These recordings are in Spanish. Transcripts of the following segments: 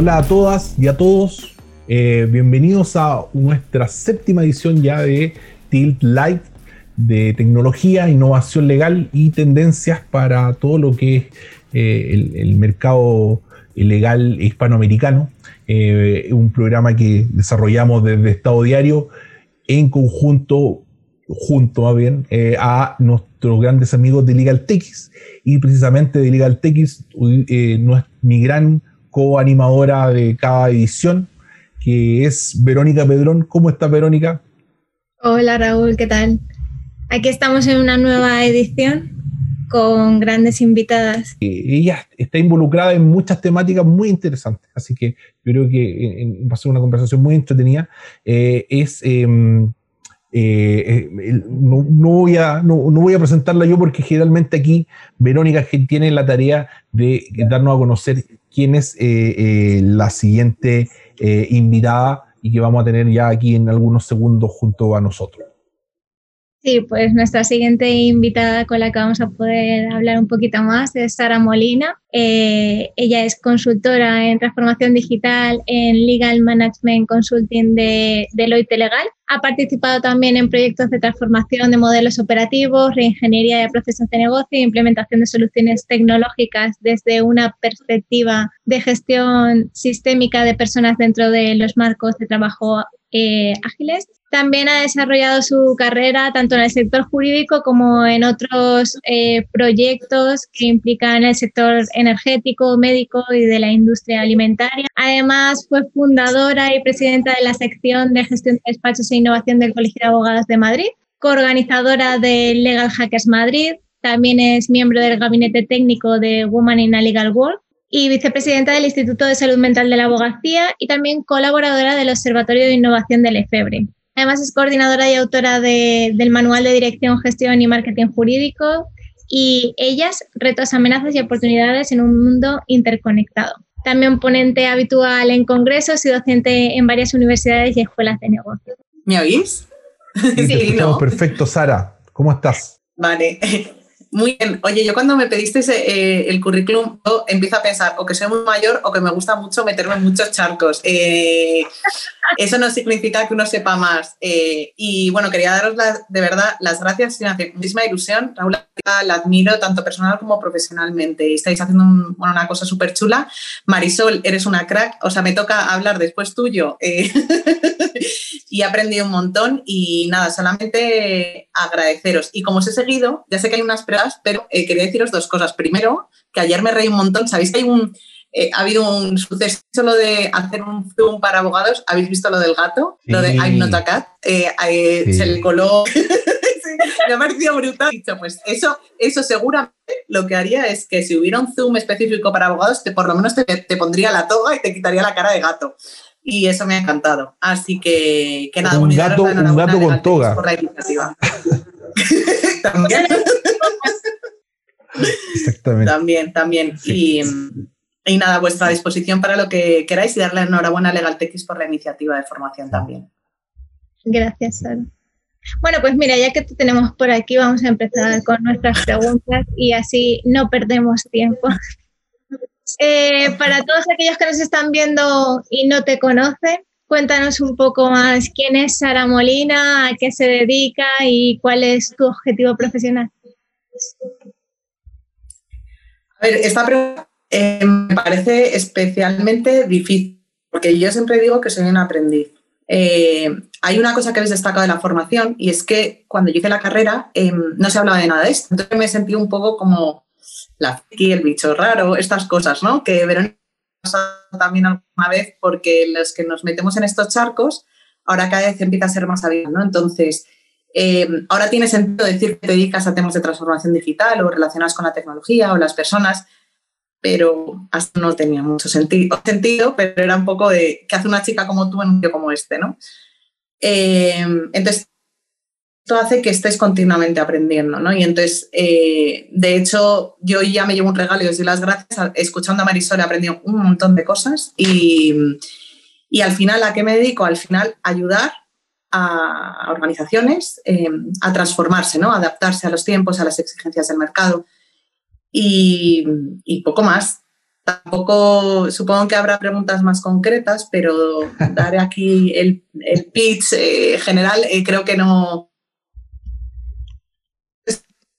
Hola a todas y a todos. Eh, bienvenidos a nuestra séptima edición ya de Tilt Light de tecnología, innovación legal y tendencias para todo lo que es eh, el, mercado legal hispanoamericano. Eh, un programa que desarrollamos desde Estado Diario en conjunto, junto más bien, a nuestros grandes amigos de Legal Tex. Y precisamente de Legal Tex, no es mi gran coanimadora de cada edición, que es Verónica Pedrón. ¿Cómo estás, Verónica? Hola, Raúl, ¿qué tal? Aquí estamos en una nueva edición con grandes invitadas. Ella está involucrada en muchas temáticas muy interesantes, así que yo creo que va a ser una conversación muy entretenida. Eh, es em, eh, eh, no, voy a, no, voy a presentarla yo porque generalmente aquí Verónica tiene la tarea de darnos a conocer quién es eh, la siguiente invitada y que vamos a tener ya aquí en algunos segundos junto a nosotros. Sí, pues nuestra siguiente invitada con la que vamos a poder hablar un poquito más es Sara Molina. Eh, ella es consultora en transformación digital en Legal Management Consulting de Deloitte Legal. Ha participado también en proyectos de transformación de modelos operativos, reingeniería de procesos de negocio e implementación de soluciones tecnológicas desde una perspectiva de gestión sistémica de personas dentro de los marcos de trabajo eh, ágiles. También ha desarrollado su carrera tanto en el sector jurídico como en otros eh, proyectos que implican el sector energético, médico y de la industria alimentaria. Además, fue fundadora y presidenta de la sección de gestión de despachos e innovación del Colegio de Abogados de Madrid, coorganizadora de Legal Hackers Madrid, también es miembro del gabinete técnico de Women in a Legal World y vicepresidenta del Instituto de Salud Mental de la Abogacía y también colaboradora del Observatorio de Innovación del EFEBRE. Además es coordinadora y autora del Manual de Dirección, Gestión y Marketing Jurídico y Ellas, Retos, Amenazas y Oportunidades en un Mundo Interconectado. También ponente habitual en congresos y docente en varias universidades y escuelas de negocio. ¿Me oís? Sí, no. Perfecto, Sara. ¿Cómo estás? Vale. Muy bien. Oye, yo cuando me pediste eh, el currículum, empiezo a pensar o que soy muy mayor o que me gusta mucho meterme en muchos charcos. Eh, eso no significa que uno sepa más. Eh, y bueno, quería daros de verdad las gracias. Me hace muchísima ilusión. Raúl, la admiro tanto personal como profesionalmente. Estáis haciendo una cosa súper chula. Marisol, eres una crack. O sea, me toca hablar después tuyo. y he aprendido un montón. Y nada, solamente agradeceros. Y como os he seguido, ya sé que hay unas preguntas pero eh, quería deciros dos cosas. Primero, que ayer me reí un montón. ¿Sabéis que hay un, eh, ha habido un suceso lo de hacer un Zoom para abogados? ¿Habéis visto lo del gato? Lo de I'm not a cat. Eh, se le coló. me ha parecido brutal. pues eso, eso seguramente lo que haría es que si hubiera un Zoom específico para abogados, te, por lo menos te, te pondría la toga y te quitaría la cara de gato y eso me ha encantado. Así que, que nada, un gato, un gato con toga. Por la iniciativa. También. Exactamente. También, también. Y, y, nada, a vuestra disposición para lo que queráis y darle enhorabuena a LegalTX por la iniciativa de formación también. Gracias, Sara. Bueno, pues mira, ya que te tenemos por aquí, vamos a empezar con nuestras preguntas y así no perdemos tiempo. Eh, para todos aquellos que nos están viendo y no te conocen, cuéntanos un poco más quién es Sara Molina, a qué se dedica y cuál es tu objetivo profesional. A ver, esta pregunta eh, me parece especialmente difícil, porque yo siempre digo que soy un aprendiz. Eh, hay una cosa que habéis destacado de la formación y es que cuando yo hice la carrera em, no se hablaba de nada de esto. Entonces me sentí un poco como la friki, el bicho raro, estas cosas, ¿no? Que Verónica también alguna vez porque los que nos metemos en estos charcos ahora cada vez empieza a ser más abierto, ¿no? Entonces, eh, ahora tiene sentido decir que te dedicas a temas de transformación digital o relacionadas con la tecnología o las personas, pero hasta no tenía mucho sentido, sentido pero era un poco de qué hace una chica como tú en un tío como este, ¿no? Eh, entonces, hace que estés continuamente aprendiendo, ¿no? Y entonces, eh, de hecho, yo ya me llevo un regalo y os doy las gracias. Escuchando a Marisol he aprendido un montón de cosas y, y al final, ¿a qué me dedico? Al final, ayudar a organizaciones eh, a transformarse, ¿no? adaptarse a los tiempos, a las exigencias del mercado y, poco más. Tampoco, supongo que habrá preguntas más concretas, pero daré aquí el, pitch eh, general. Eh, creo que no.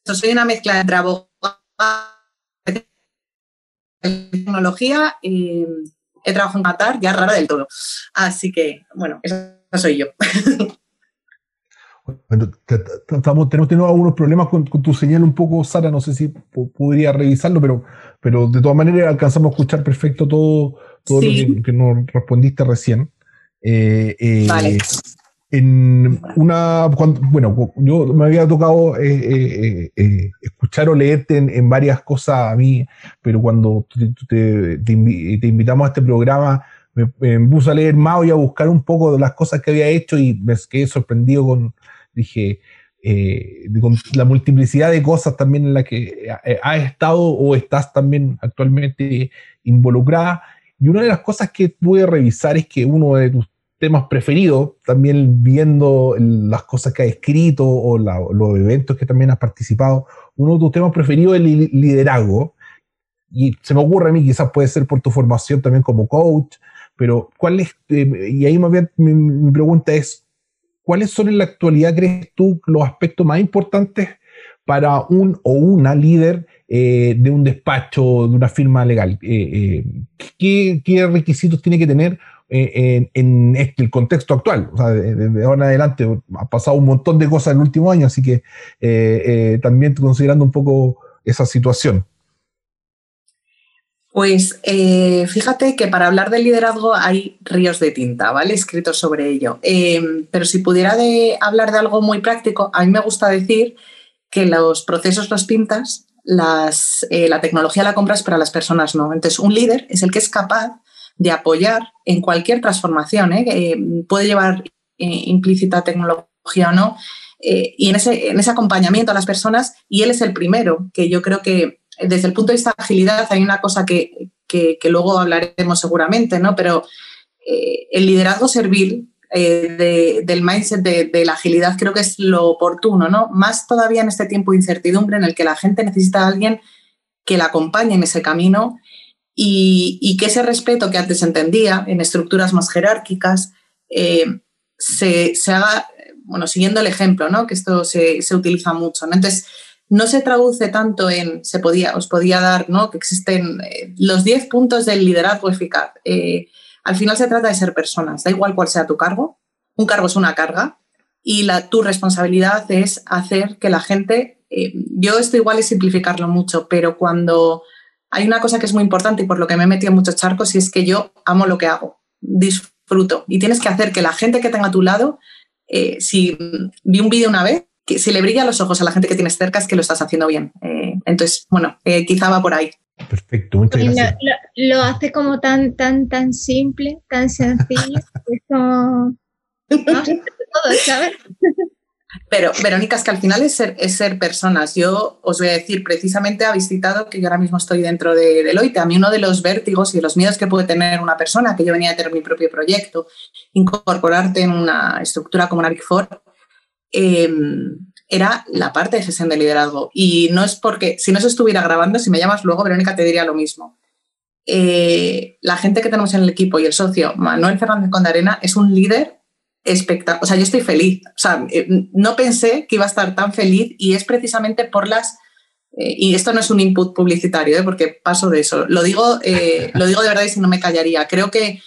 Soy una mezcla entre abogado tecnología y he trabajado en Qatar, ya rara del todo. Así que, bueno, eso soy yo. Bueno, estamos, tenemos tenido algunos problemas con, tu señal un poco, Sara, no sé si podría revisarlo, pero, pero de todas maneras alcanzamos a escuchar perfecto todo, todo lo que, nos respondiste recién. Eh, eh, vale. En una, bueno, yo me había tocado eh, escuchar o leerte en, varias cosas a mí, pero cuando te, te, invitamos a este programa, me, puse a leer más y a buscar un poco de las cosas que había hecho y me quedé sorprendido con, dije, eh, con la multiplicidad de cosas también en las que eh, has estado o estás también actualmente involucrada. Y una de las cosas que pude revisar es que uno de tus temas preferidos, también viendo las cosas que has escrito o los eventos que también has participado, uno de tus temas preferidos es el liderazgo. Y se me ocurre a mí, quizás puede ser por tu formación también como coach, pero ¿cuál es? Eh, y ahí más bien mi pregunta es, ¿cuáles son en la actualidad, crees tú, los aspectos más importantes para un o una líder eh, de un despacho, de una firma legal? Eh, ¿qué, requisitos tiene que tener en, este, el contexto actual? O sea, de, ahora en adelante ha pasado un montón de cosas en el último año, así que también considerando un poco esa situación. Pues eh, fíjate que para hablar del liderazgo hay ríos de tinta, ¿vale? Escritos sobre ello. Em, pero si pudiera hablar de algo muy práctico, a mí me gusta decir que los procesos los pintas, eh, la tecnología la compras, para las personas no. Entonces, un líder es el que es capaz de apoyar en cualquier transformación, ¿eh? puede llevar implícita tecnología o no, y en ese, en ese acompañamiento a las personas, y él es el primero, que yo creo que desde el punto de vista de agilidad hay una cosa que, luego hablaremos seguramente, ¿no? Pero eh, el liderazgo servil eh, del mindset de, la agilidad creo que es lo oportuno, ¿no? Más todavía en este tiempo de incertidumbre en el que la gente necesita a alguien que la acompañe en ese camino y, que ese respeto que antes entendía en estructuras más jerárquicas eh, se, haga, bueno, siguiendo el ejemplo, ¿no? Que esto se, se utiliza mucho, ¿no? Entonces, no se traduce tanto en, se podía, os podía dar, ¿no? Que existen eh, los 10 puntos del liderazgo eficaz. Eh, al final se trata de ser personas, da igual cuál sea tu cargo. Un cargo es una carga y la, tu responsabilidad es hacer que la gente, yo esto igual es simplificarlo mucho, pero cuando hay una cosa que es muy importante y por lo que me he metido en muchos charcos y es que yo amo lo que hago, disfruto y tienes que hacer que la gente que tenga a tu lado, si vi un vídeo una vez, que se le brilla los ojos a la gente que tienes cerca es que lo estás haciendo bien. Eh, entonces, bueno, eh, quizá va por ahí. Perfecto, muchas gracias. Lo, hace como tan, tan, tan simple, tan sencillo. es como... todo, ¿sabes? Pero, Verónica, es que al final es ser, personas. Yo os voy a decir, precisamente habéis citado que yo ahora mismo estoy dentro de Deloitte. A mí uno de los vértigos y de los miedos que puede tener una persona, que yo venía a tener mi propio proyecto, incorporarte en una estructura como una Big Four, Em, era la parte de gestión de liderazgo. Y no es porque, si no se estuviera grabando, si me llamas luego, Verónica, te diría lo mismo. Eh, la gente que tenemos en el equipo y el socio, Manuel Fernández Condarena, es un líder espectacular. O sea, yo estoy feliz. O sea, eh, no pensé que iba a estar tan feliz y es precisamente por las... Eh, y esto no es un input publicitario, porque paso de eso. Lo digo, lo digo de verdad y si no me callaría. Creo que,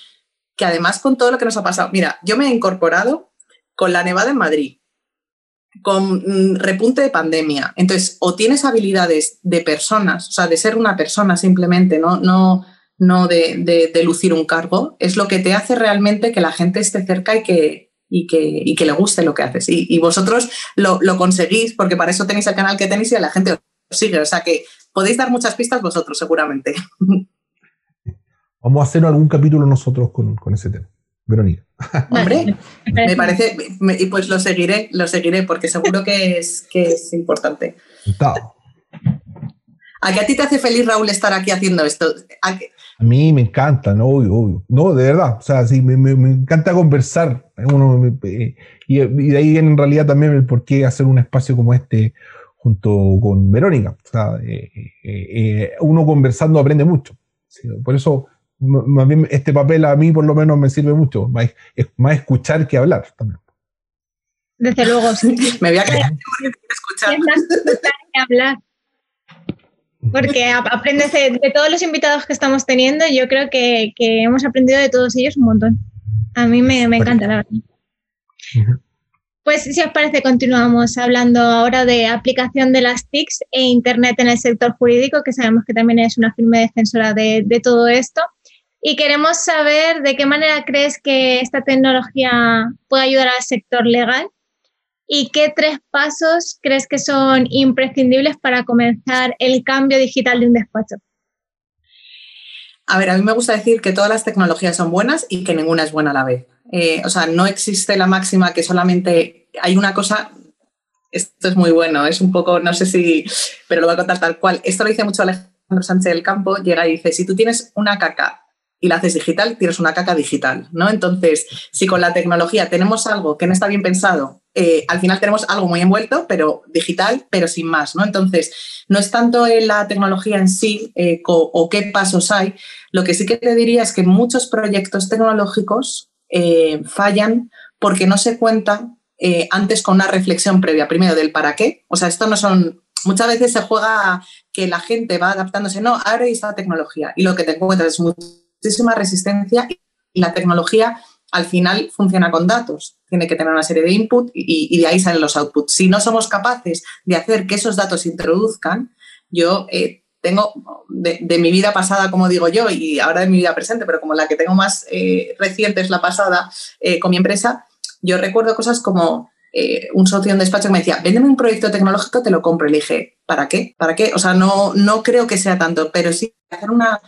que además con todo lo que nos ha pasado, mira, yo me he incorporado con la nevada en Madrid, con mm, repunte de pandemia. Entonces, o tienes habilidades de personas, o sea, de ser una persona simplemente, no, no, no de, lucir un cargo, es lo que te hace realmente que la gente esté cerca y que, y que, que le guste lo que haces. Y, vosotros lo, conseguís, porque para eso tenéis el canal que tenéis y la gente os sigue. O sea que podéis dar muchas pistas vosotros, seguramente. Vamos a hacer algún capítulo nosotros con, con ese tema. Verónica. Hombre, me parece, y pues lo seguiré, lo seguiré, porque seguro que es, que es importante. ¿A qué a ti te hace feliz, Raúl, estar aquí haciendo esto? ¿A, mí me encanta, ¿no? Obvio, obvio. No, de verdad. O sea, sí, me, encanta conversar. Y, de ahí viene en realidad también el por qué hacer un espacio como este junto con Verónica. O sea, eh, eh, eh, uno conversando aprende mucho. por eso, más bien, este papel a mí por lo menos me sirve mucho, más, es más escuchar que hablar también. Desde luego, sí. me voy a callar escuchar. Es más escuchar que hablar. Porque aprendes de, todos los invitados que estamos teniendo, yo creo que, que, hemos aprendido de todos ellos un montón. A mí me, me encanta, la verdad. Pues si os parece, continuamos hablando ahora de aplicación de las TICs e Internet en el sector jurídico, que sabemos que también es una firme defensora de, de todo esto. Y queremos saber de qué manera crees que esta tecnología puede ayudar al sector legal y qué tres pasos crees que son imprescindibles para comenzar el cambio digital de un despacho. A ver, a mí me gusta decir que todas las tecnologías son buenas y que ninguna es buena a la vez. Eh, o sea, no existe la máxima que solamente hay una cosa. Esto es muy bueno, es un poco, no sé si, pero lo voy a contar tal cual. Esto lo dice mucho Alejandro Sánchez del Campo, llega y dice, si tú tienes una caca y la haces digital, tienes una caca digital, ¿no? Entonces, si con la tecnología tenemos algo que no está bien pensado, eh, al final tenemos algo muy envuelto, pero digital, pero sin más, ¿no? Entonces, no es tanto la tecnología en sí eh, o, qué pasos hay, lo que sí que te diría es que muchos proyectos tecnológicos eh, fallan porque no se cuenta antes con una reflexión previa, primero del para qué, o sea, esto no son muchas veces se juega que la gente va adaptándose, no, ahora hay esta tecnología. Y lo que te encuentras es muchísima resistencia y la tecnología al final funciona con datos. Tiene que tener una serie de input y, de ahí salen los outputs. Si no somos capaces de hacer que esos datos se introduzcan, yo eh, tengo de, mi vida pasada, como digo yo, y ahora de mi vida presente, pero como la que tengo más eh, reciente es la pasada eh, con mi empresa, yo recuerdo cosas como un socio en despacho que me decía, véndeme un proyecto tecnológico, te lo compro. Y le dije, ¿para qué? ¿Para qué? O sea, no, no creo que sea tanto, pero sí hacer una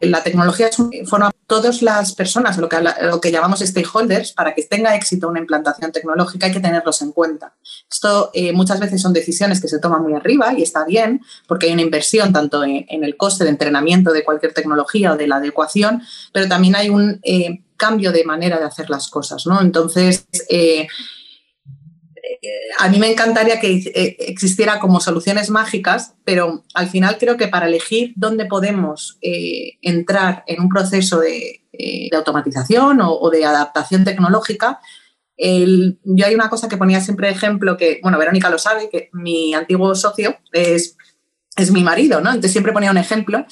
la tecnología es forma todas las personas, lo que, lo que llamamos stakeholders, para que tenga éxito una implantación tecnológica hay que tenerlos en cuenta. Esto eh, muchas veces son decisiones que se toman muy arriba y está bien porque hay una inversión tanto en, el coste de entrenamiento de cualquier tecnología o de la adecuación, pero también hay un eh, cambio de manera de hacer las cosas. ¿no? Entonces, a mí me encantaría que eh, existiera como soluciones mágicas, pero al final creo que para elegir dónde podemos eh, entrar en un proceso de, eh, automatización o, de adaptación tecnológica, yo hay una cosa que ponía siempre de ejemplo, que, bueno, Verónica lo sabe, que mi antiguo socio es, es mi marido, ¿no? Entonces siempre ponía un ejemplo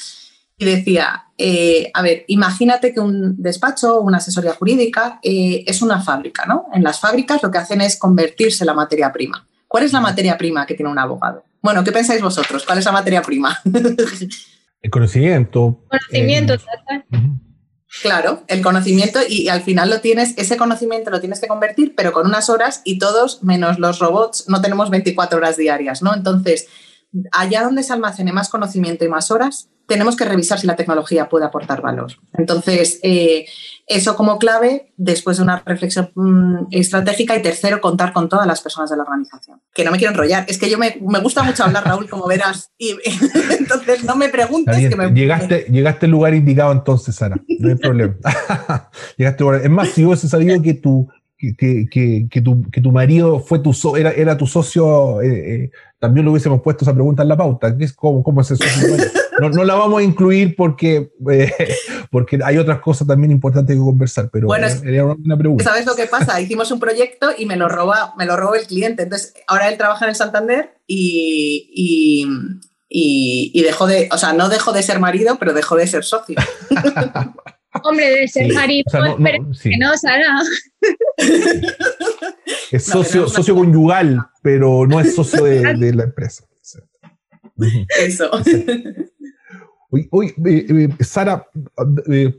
y decía, eh, a ver, imagínate que un despacho o una asesoría jurídica eh, es una fábrica, ¿no? En las fábricas lo que hacen es convertirse la materia prima. ¿Cuál es la materia prima que tiene un abogado? Bueno, ¿qué pensáis vosotros? ¿Cuál es la materia prima? el conocimiento. Conocimiento, eh, Claro, el conocimiento y, al final lo tienes, ese conocimiento lo tienes que convertir, pero con unas horas y todos, menos los robots, no tenemos 24 horas diarias, ¿no? Entonces, allá donde se almacene más conocimiento y más horas, tenemos que revisar si la tecnología puede aportar valor. Entonces, eh, eso como clave, después de una reflexión mm, estratégica y tercero, contar con todas las personas de la organización. Que no me quiero enrollar, es que yo me, gusta mucho hablar, Raúl, como verás, y entonces no me preguntes. que me... llegaste, llegaste al lugar indicado entonces, Sara, no hay problema. llegaste Es más, si hubiese sabido que tu, que, que, que, tu, que tu marido fue tu era, era tu socio, eh, eh, también lo hubiésemos puesto esa pregunta en la pauta. ¿Qué es, cómo, ¿Cómo es eso? No, no, la vamos a incluir porque, eh, porque hay otras cosas también importantes que conversar, pero bueno, era una pregunta. ¿Sabes lo que pasa? Hicimos un proyecto y me lo roba, me lo robó el cliente. Entonces, ahora él trabaja en el Santander y, y, y, y dejó de, o sea, no dejó de ser marido, pero dejó de ser socio. Hombre, de ser marido, que no, Sara. Es socio, socio conyugal, pero no es socio de, la empresa. Eso. Hoy, eh, eh, Sara, eh,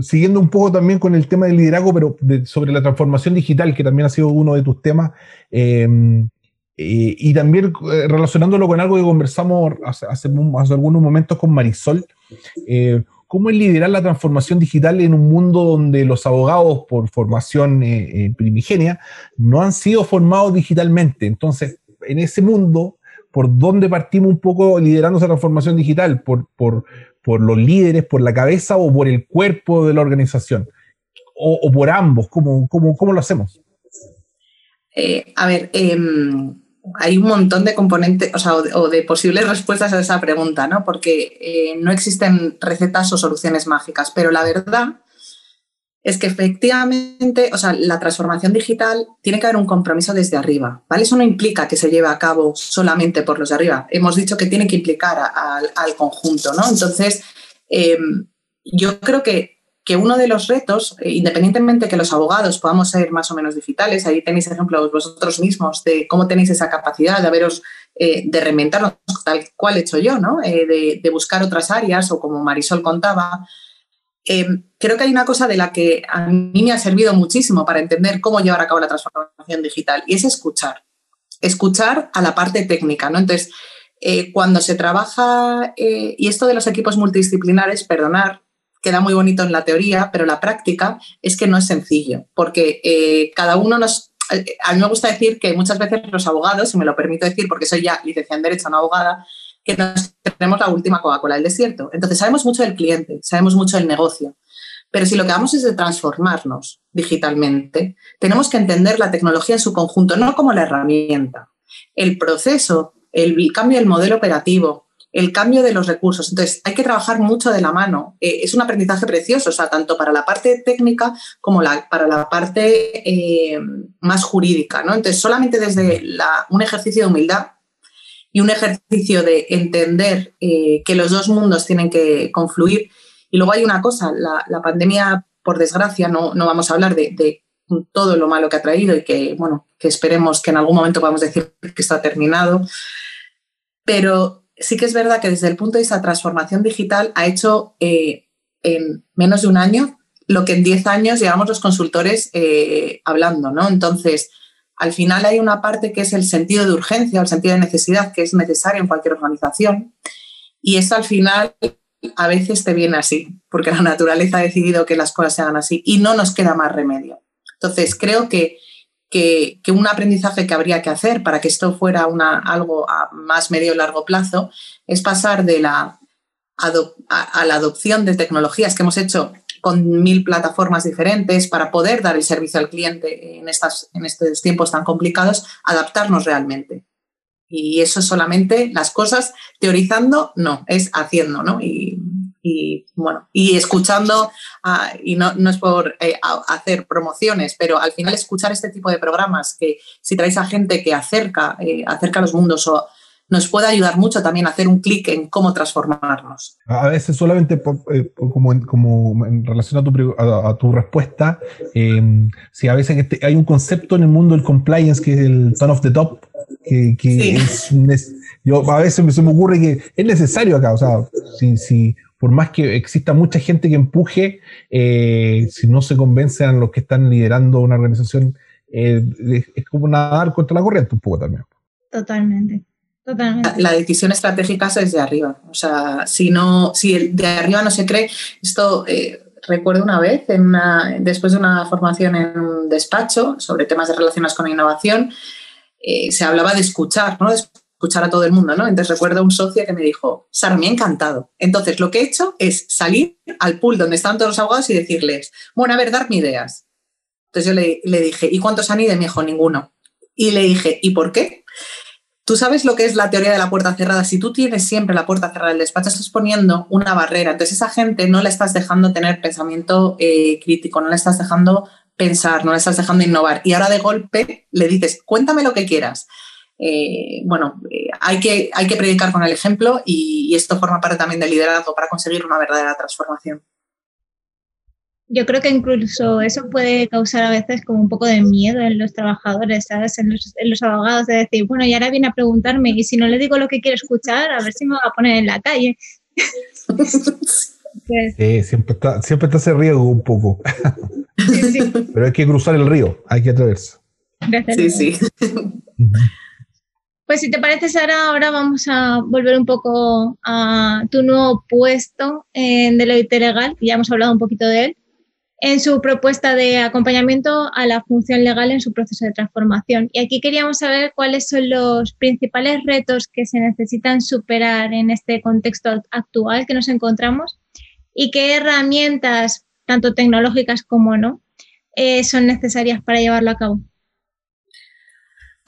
siguiendo un poco también con el tema del liderazgo, pero sobre la transformación digital, que también ha sido uno de tus temas, em, y también relacionándolo con algo que conversamos hace, hace, hace algunos momentos con Marisol, ¿Cómo es liderar la transformación digital en un mundo donde los abogados por formación eh, eh, primigenia no han sido formados digitalmente? Entonces, en ese mundo, ¿por dónde partimos un poco liderando esa transformación digital? ¿Por, por, por los líderes, por la cabeza o por el cuerpo de la organización? ¿O, por ambos? ¿Cómo, cómo, cómo lo hacemos? Eh, a ver, em, hay un montón de componentes, o, sea, o, de, posibles respuestas a esa pregunta, ¿no? Porque eh, no existen recetas o soluciones mágicas, pero la verdad es que efectivamente, o sea, la transformación digital tiene que haber un compromiso desde arriba, ¿vale? Eso no implica que se lleve a cabo solamente por los de arriba. Hemos dicho que tiene que implicar al conjunto, ¿no? Entonces, em, yo creo que que uno de los retos, eh, independientemente que los abogados podamos ser más o menos digitales, ahí tenéis ejemplos vosotros mismos de cómo tenéis esa capacidad de haberos, eh, de reinventarnos tal cual he hecho yo, ¿no? Eh, de, buscar otras áreas o como Marisol contaba. creo que hay una cosa de la que a mí me ha servido muchísimo para entender cómo llevar a cabo la transformación digital y es escuchar. Escuchar a la parte técnica, ¿no? Entonces, cuando se trabaja, y esto de los equipos multidisciplinares, perdonar, queda muy bonito en la teoría, pero la práctica es que no es sencillo, porque eh, cada uno nos... Eh, a mí me gusta decir que muchas veces los abogados, si me lo permito decir, porque soy ya licenciada en Derecho, no abogada, que nos tenemos la última Coca-Cola del desierto. Entonces sabemos mucho del cliente, sabemos mucho del negocio, pero si lo que vamos es de transformarnos digitalmente, tenemos que entender la tecnología en su conjunto, no como la herramienta. El proceso, el cambio del modelo operativo, el cambio de los recursos. Entonces, hay que trabajar mucho de la mano. Eh, es un aprendizaje precioso, o sea, tanto para la parte técnica como para la parte eh, más jurídica. ¿no? Entonces, solamente desde un ejercicio de humildad y un ejercicio de entender eh, que los dos mundos tienen que confluir. Y luego hay una cosa, la, pandemia, por desgracia, no, no, vamos a hablar de, de todo lo malo que ha traído y que, bueno, que esperemos que en algún momento podamos decir que está terminado. Pero sí que es verdad que desde el punto de vista de transformación digital ha hecho eh, en menos de un año lo que en 10 años llevamos los consultores eh, hablando, ¿no? Entonces, al final hay una parte que es el sentido de urgencia, el sentido de necesidad que es necesario en cualquier organización y eso al final a veces te viene así, porque la naturaleza ha decidido que las cosas se hagan así y no nos queda más remedio. Entonces, creo que que, un aprendizaje que habría que hacer para que esto fuera una, algo a más medio y largo plazo es pasar de la a, la adopción de tecnologías que hemos hecho con mil plataformas diferentes para poder dar el servicio al cliente en, estas, en estos tiempos tan complicados, adaptarnos realmente. Y eso solamente las cosas teorizando, no, es haciendo, ¿no? Y bueno, y escuchando, ah, y no, no, es por eh, hacer promociones, pero al final escuchar este tipo de programas que si traes a gente que acerca, eh, acerca los mundos o nos puede ayudar mucho también a hacer un clic en cómo transformarnos. A veces solamente eh, como, en, como, en, relación a tu, a, tu respuesta, si a veces hay un concepto en el mundo del compliance que es el turn of the top, que, que es, yo a veces se me ocurre que es necesario acá, o sea, si, si por más que exista mucha gente que empuje, eh, si no se convencen a los que están liderando una organización, eh, es como nadar contra la corriente un poco también. Totalmente. Totalmente. La, decisión estratégica es desde arriba. O sea, si no, si de arriba no se cree, esto eh, recuerdo una vez, en una, después de una formación en un despacho sobre temas de relaciones con innovación, se hablaba de escuchar, ¿no? Escuchar a todo el mundo, ¿no? Entonces recuerdo a un socio que me dijo, Sara, me ha encantado. Entonces lo que he hecho es salir al pool donde están todos los abogados y decirles, bueno, a ver, darme ideas. Entonces yo le, le dije, ¿y cuántos han ido? Y me dijo, ninguno. Y le dije, ¿y por qué? Tú sabes lo que es la teoría de la puerta cerrada. Si tú tienes siempre la puerta cerrada del despacho, estás poniendo una barrera. Entonces, esa gente no le estás dejando tener pensamiento eh, crítico, no le estás dejando pensar, no le estás dejando innovar. Y ahora de golpe le dices, cuéntame lo que quieras. Eh, bueno, eh, hay, que, hay que predicar con el ejemplo y, esto forma parte también del liderazgo para conseguir una verdadera transformación. Yo creo que incluso eso puede causar a veces como un poco de miedo en los trabajadores, ¿sabes? En los, abogados de decir, bueno, y ahora viene a preguntarme y si no le digo lo que quiere escuchar, a ver si me va a poner en la calle. sí, siempre está, siempre está ese riesgo un poco. Pero hay que cruzar el río, hay que atreverse. Sí, sí. Pues si te parece, Sara, ahora vamos a volver un poco a tu nuevo puesto en Deloitte Legal, ya hemos hablado un poquito de él, en su propuesta de acompañamiento a la función legal en su proceso de transformación. Y aquí queríamos saber cuáles son los principales retos que se necesitan superar en este contexto actual que nos encontramos y qué herramientas, tanto tecnológicas como no, eh, son necesarias para llevarlo a cabo.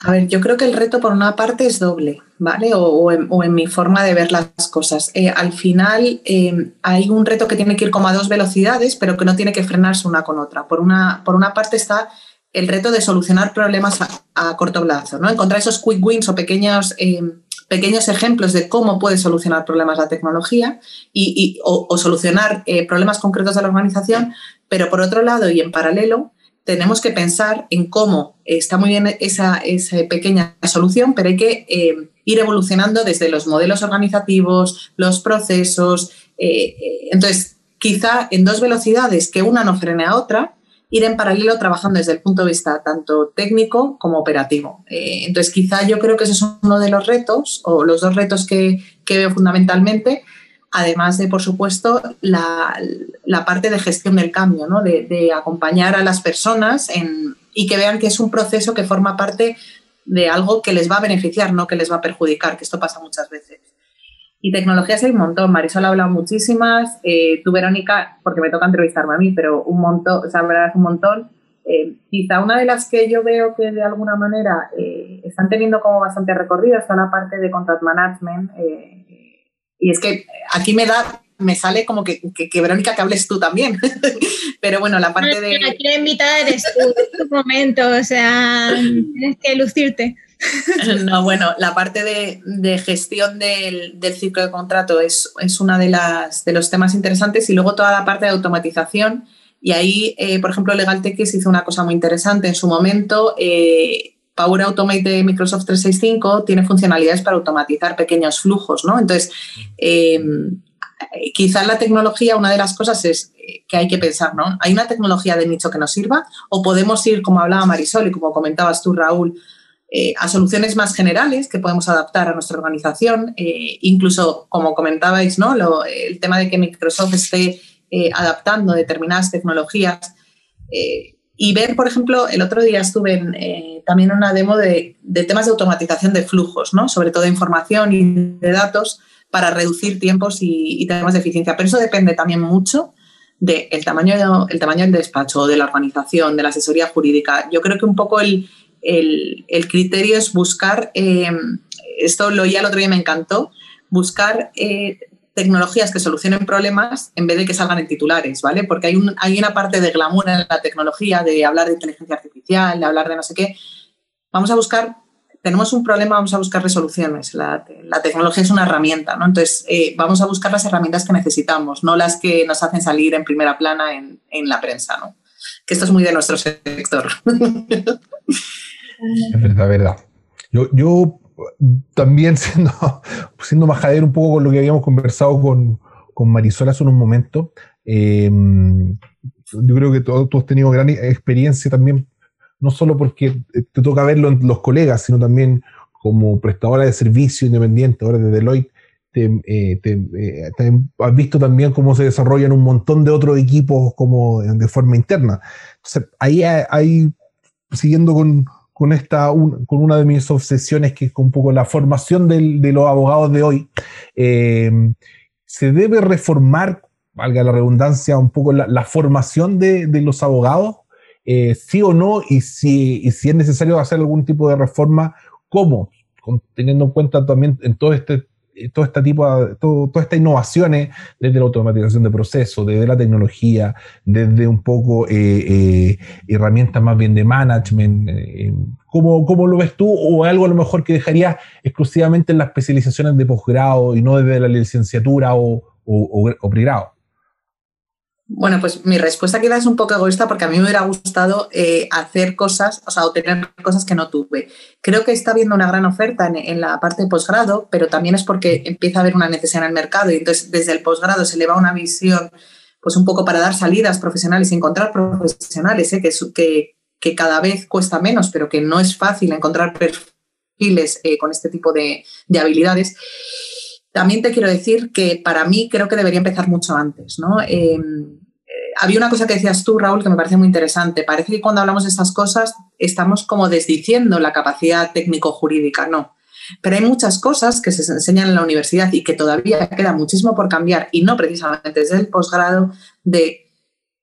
A ver, yo creo que el reto por una parte es doble, ¿vale? O, en, mi forma de ver las cosas. Eh, al final eh, hay un reto que tiene que ir como a dos velocidades, pero que no tiene que frenarse una con otra. Por una, por una parte está el reto de solucionar problemas a, corto plazo, ¿no? Encontrar esos quick wins o pequeños, eh, pequeños ejemplos de cómo puede solucionar problemas la tecnología y, o, solucionar problemas concretos de la organización, pero por otro lado y en paralelo, tenemos que pensar en cómo está muy bien esa, pequeña solución, pero hay que eh, ir evolucionando desde los modelos organizativos, los procesos. Eh, eh, entonces, quizá en dos velocidades, que una no frene a otra, ir en paralelo trabajando desde el punto de vista tanto técnico como operativo. entonces, quizá yo creo que ese es uno de los retos, o los dos retos que, que veo fundamentalmente, además de, por supuesto, la, parte de gestión del cambio, ¿no? de, acompañar a las personas y que vean que es un proceso que forma parte de algo que les va a beneficiar, no que les va a perjudicar, que esto pasa muchas veces. Y tecnologías hay un montón. Marisol ha hablado muchísimas. Eh, tú, Verónica, porque me toca entrevistarme a mí, pero un montón, verdad, un montón. Eh, quizá una de las que yo veo que de alguna manera eh, están teniendo como bastante recorrido está la parte de contract management. Y es que aquí me da, me sale como que, que, Verónica, que hables tú también. Pero bueno, la parte de... Aquí la invitada eres tú, tu momento, o sea, tienes que lucirte. No, bueno, la parte de, de gestión del, del, ciclo de contrato es, es una de, las, de los temas interesantes y luego toda la parte de automatización. Y ahí, eh, por ejemplo, LegalTX hizo una cosa muy interesante en su momento. Eh, Power Automate de Microsoft 365 tiene funcionalidades para automatizar pequeños flujos, ¿no? Entonces, eh, quizás la tecnología, una de las cosas es eh, que hay que pensar, ¿no? ¿Hay una tecnología de nicho que nos sirva? ¿O podemos ir, como hablaba Marisol y como comentabas tú, Raúl, eh, a soluciones más generales que podemos adaptar a nuestra organización? incluso, como comentabais, ¿no? el tema de que Microsoft esté adaptando determinadas tecnologías y ver, por ejemplo, el otro día estuve en, eh, también una demo de, temas de automatización de flujos, ¿no? sobre todo de información y de datos para reducir tiempos y, temas de eficiencia. Pero eso depende también mucho del tamaño, el tamaño del despacho, de la organización, de la asesoría jurídica. Yo creo que un poco el, criterio es buscar, eh, esto lo oí el otro día me encantó, buscar eh, tecnologías que solucionen problemas en vez de que salgan en titulares, ¿vale? Porque hay, un, hay una parte de glamour en la tecnología, de hablar de inteligencia artificial, de hablar de no sé qué. Vamos a buscar, tenemos un problema, vamos a buscar resoluciones. La, tecnología es una herramienta, ¿no? Entonces, eh, vamos a buscar las herramientas que necesitamos, no las que nos hacen salir en primera plana en, la prensa, ¿no? Que esto es muy de nuestro sector. Es verdad, verdad. Yo también siendo, siendo majadero un poco con lo que habíamos conversado con, con Marisol hace unos momentos, eh, yo creo que todos, has tenido gran experiencia también, no solo porque te toca verlo en los colegas, sino también como prestadora de servicio independiente, ahora de Deloitte, te, eh, eh, has visto también cómo se desarrollan un montón de otros equipos como de forma interna. Entonces, ahí hay, siguiendo con, con, esta, con una de mis obsesiones, que es un poco la formación de los abogados de hoy. Eh, ¿Se debe reformar, valga la redundancia, un poco la, formación de, los abogados? Eh, ¿Sí o no? Y si, si es necesario hacer algún tipo de reforma, ¿cómo? teniendo en cuenta también en todo este todo este tipo de, todas estas innovaciones, desde la automatización de procesos, desde la tecnología, desde un poco eh, eh, herramientas más bien de management, ¿cómo, lo ves tú? ¿O algo a lo mejor que dejaría exclusivamente en las especializaciones de posgrado y no desde la licenciatura o, o, o pregrado? Bueno, pues mi respuesta queda es un poco egoísta porque a mí me hubiera gustado eh, hacer cosas, o sea, obtener cosas que no tuve. Creo que está habiendo una gran oferta en, la parte de posgrado, pero también es porque empieza a haber una necesidad en el mercado y entonces desde el posgrado se le va una visión, pues un poco para dar salidas profesionales y encontrar profesionales, ¿eh? que, que, que, cada vez cuesta menos, pero que no es fácil encontrar perfiles eh, con este tipo de, de habilidades. También te quiero decir que para mí creo que debería empezar mucho antes, ¿no? Había una cosa que decías tú, Raúl, que me parece muy interesante. Parece que cuando hablamos de estas cosas estamos como desdiciendo la capacidad técnico-jurídica, no. Pero hay muchas cosas que se enseñan en la universidad y que todavía queda muchísimo por cambiar, y no precisamente desde el posgrado, de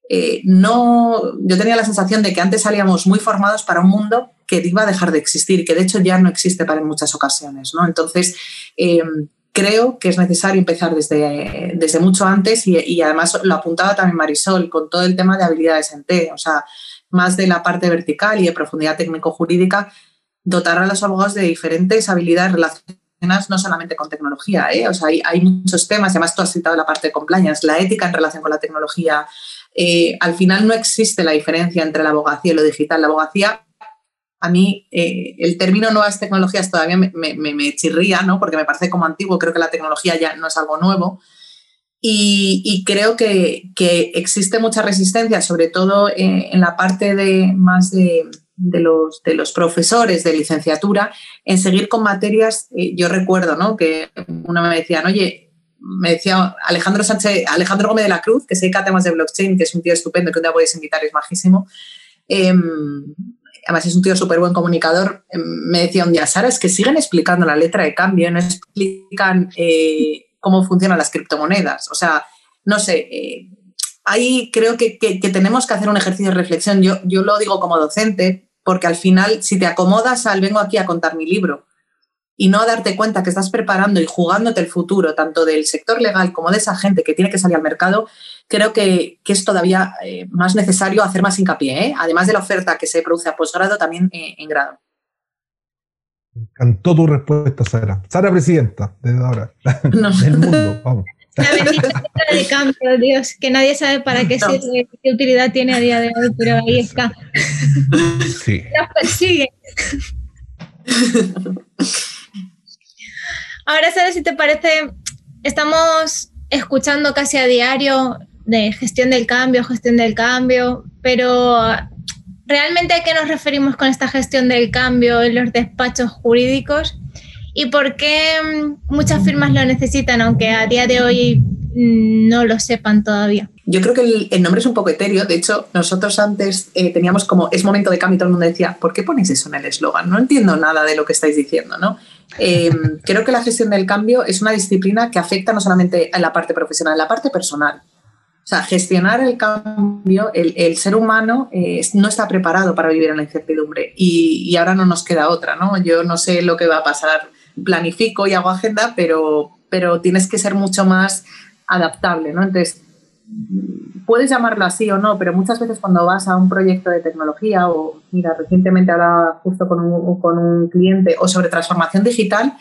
eh, no. Yo tenía la sensación de que antes salíamos muy formados para un mundo que iba a dejar de existir, que de hecho ya no existe para en muchas ocasiones. ¿no? Entonces, em, creo que es necesario empezar desde, desde mucho antes y, además lo apuntaba también Marisol con todo el tema de habilidades en T, o sea, más de la parte vertical y de profundidad técnico-jurídica, dotar a los abogados de diferentes habilidades relacionadas no solamente con tecnología, ¿eh? o sea, hay, hay, muchos temas, además tú has citado la parte de compliance, la ética en relación con la tecnología. Eh, al final no existe la diferencia entre la abogacía y lo digital. La abogacía a mí eh, el término nuevas tecnologías todavía me, chirría, ¿no? porque me parece como antiguo, creo que la tecnología ya no es algo nuevo. Y, creo que, existe mucha resistencia, sobre todo eh, en la parte de más de, los, de los profesores de licenciatura, en seguir con materias. Eh, yo recuerdo ¿no? que una me decían, oye, me decía Alejandro Sánchez, Alejandro Gómez de la Cruz, que se dedica a temas de blockchain, que es un tío estupendo, que un día podéis invitar, es majísimo. Em, además es un tío súper buen comunicador, em, me decía un día, Sara, es que siguen explicando la letra de cambio, no explican eh, cómo funcionan las criptomonedas. O sea, no sé, eh, ahí creo que, tenemos que hacer un ejercicio de reflexión. Yo, yo lo digo como docente, porque al final, si te acomodas al vengo aquí a contar mi libro y no darte cuenta que estás preparando y jugándote el futuro, tanto del sector legal como de esa gente que tiene que salir al mercado, creo que, es todavía eh, más necesario hacer más hincapié, ¿eh? además de la oferta que se produce a posgrado, también eh, en grado. Me encantó tu respuesta, Sara. Sara, presidenta, desde ahora, del mundo, vamos. La bendita de cambio, Dios, que nadie sabe para qué sirve, qué utilidad tiene a día de hoy, pero ahí está. Sí. Las persigue. Ahora, Sara, si te parece, estamos escuchando casi a diario de gestión del cambio, gestión del cambio, pero realmente a qué nos referimos con esta gestión del cambio en los despachos jurídicos y por qué mm, muchas firmas lo necesitan, aunque a día de hoy mm, no lo sepan todavía. Yo creo que el, nombre es un poco etéreo. De hecho, nosotros antes eh, teníamos como es momento de cambio y todo el mundo decía, ¿por qué ponéis eso en el eslogan? No entiendo nada de lo que estáis diciendo, ¿no? Eh, creo que la gestión del cambio es una disciplina que afecta no solamente a la parte profesional, a la parte personal. O sea, gestionar el cambio, el, ser humano eh, no está preparado para vivir en la incertidumbre y, ahora no nos queda otra, ¿no? Yo no sé lo que va a pasar, planifico y hago agenda, pero, pero tienes que ser mucho más adaptable, ¿no? Entonces, puedes llamarlo así o no, pero muchas veces cuando vas a un proyecto de tecnología o, mira, recientemente hablaba justo con un, con un cliente o sobre transformación digital,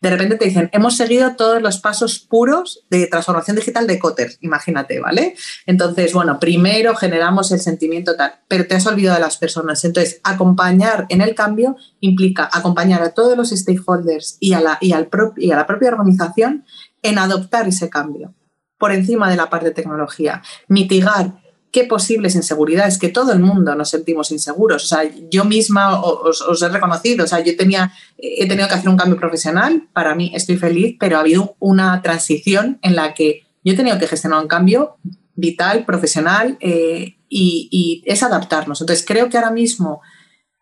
de repente te dicen, hemos seguido todos los pasos puros de transformación digital de Cotter, imagínate, ¿vale? Entonces, bueno, primero generamos el sentimiento tal, pero te has olvidado de las personas. Entonces, acompañar en el cambio implica acompañar a todos los stakeholders y a la, y al y a la propia organización en adoptar ese cambio por encima de la parte de tecnología, mitigar qué posibles inseguridades, que todo el mundo nos sentimos inseguros. O sea, yo misma os, he reconocido, o sea, yo tenía, he tenido que hacer un cambio profesional, para mí estoy feliz, pero ha habido una transición en la que yo he tenido que gestionar un cambio vital, profesional, eh, y, es adaptarnos. Entonces, creo que ahora mismo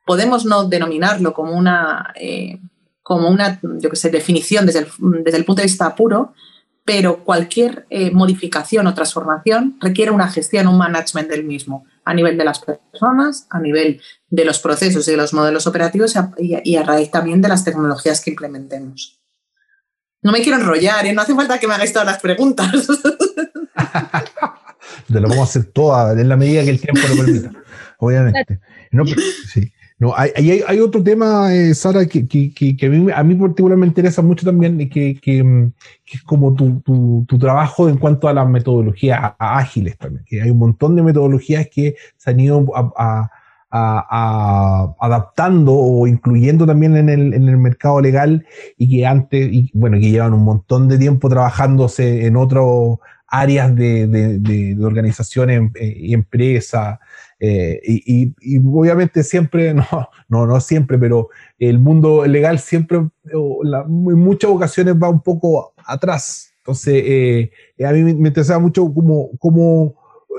podemos no denominarlo como una, eh, como una yo que sé, definición desde desde el punto de vista puro, pero cualquier eh, modificación o transformación requiere una gestión, un management del mismo, a nivel de las personas, a nivel de los procesos y de los modelos operativos y a, raíz también de las tecnologías que implementemos. No me quiero enrollar, ¿eh? no hace falta que me hagáis todas las preguntas. Te lo vamos a hacer todas en la medida que el tiempo lo permita, obviamente. No, sí. No, hay, hay, otro tema, eh, Sara, que, que, que, a, mí, a, mí, particularmente me interesa mucho también, y que, mm, es como tu, trabajo en cuanto a las metodologías ágiles también, que hay un montón de metodologías que se han ido adaptando o incluyendo también en el, en el, mercado legal y que antes, y bueno, que llevan un montón de tiempo trabajándose en otras áreas de, organizaciones eh, y empresas eh, y, obviamente siempre, no, no, no siempre, pero el mundo legal siempre, en muchas ocasiones va un poco atrás. Entonces, eh, a mí me interesa mucho como, como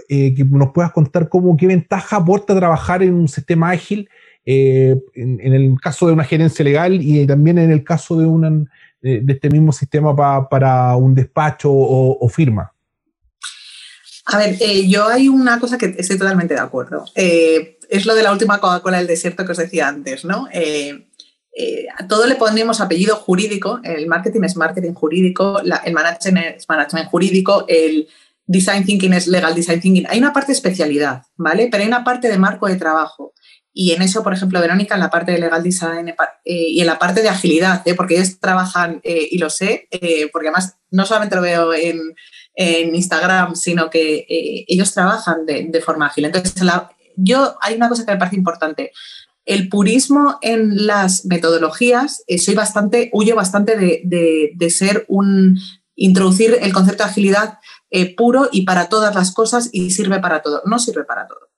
eh, que nos puedas contar cómo, qué ventaja aporta trabajar en un sistema ágil, en, el caso de una gerencia legal y también en el caso de, una, de este mismo sistema para un despacho o firma. A ver, eh, yo hay una cosa que estoy totalmente de acuerdo. Eh, es lo de la última Coca-Cola del desierto que os decía antes, ¿no? Eh, eh, a todo le ponemos apellido jurídico, el marketing es marketing jurídico, el management es management jurídico, el design thinking es legal design thinking. Hay una parte de especialidad, ¿vale? Pero hay una parte de marco de trabajo. Y en eso, por ejemplo, Verónica, en la parte de legal design y en la parte de agilidad, porque ellos trabajan, y lo sé, porque además no solamente lo veo en, en Instagram, sino que eh, ellos trabajan de, forma ágil. Entonces, yo hay una cosa que me parece importante. El purismo en las metodologías, eh, soy bastante, huyo bastante de, ser un, introducir el concepto de agilidad eh, puro y para todas las cosas y sirve para todo. No sirve para todo.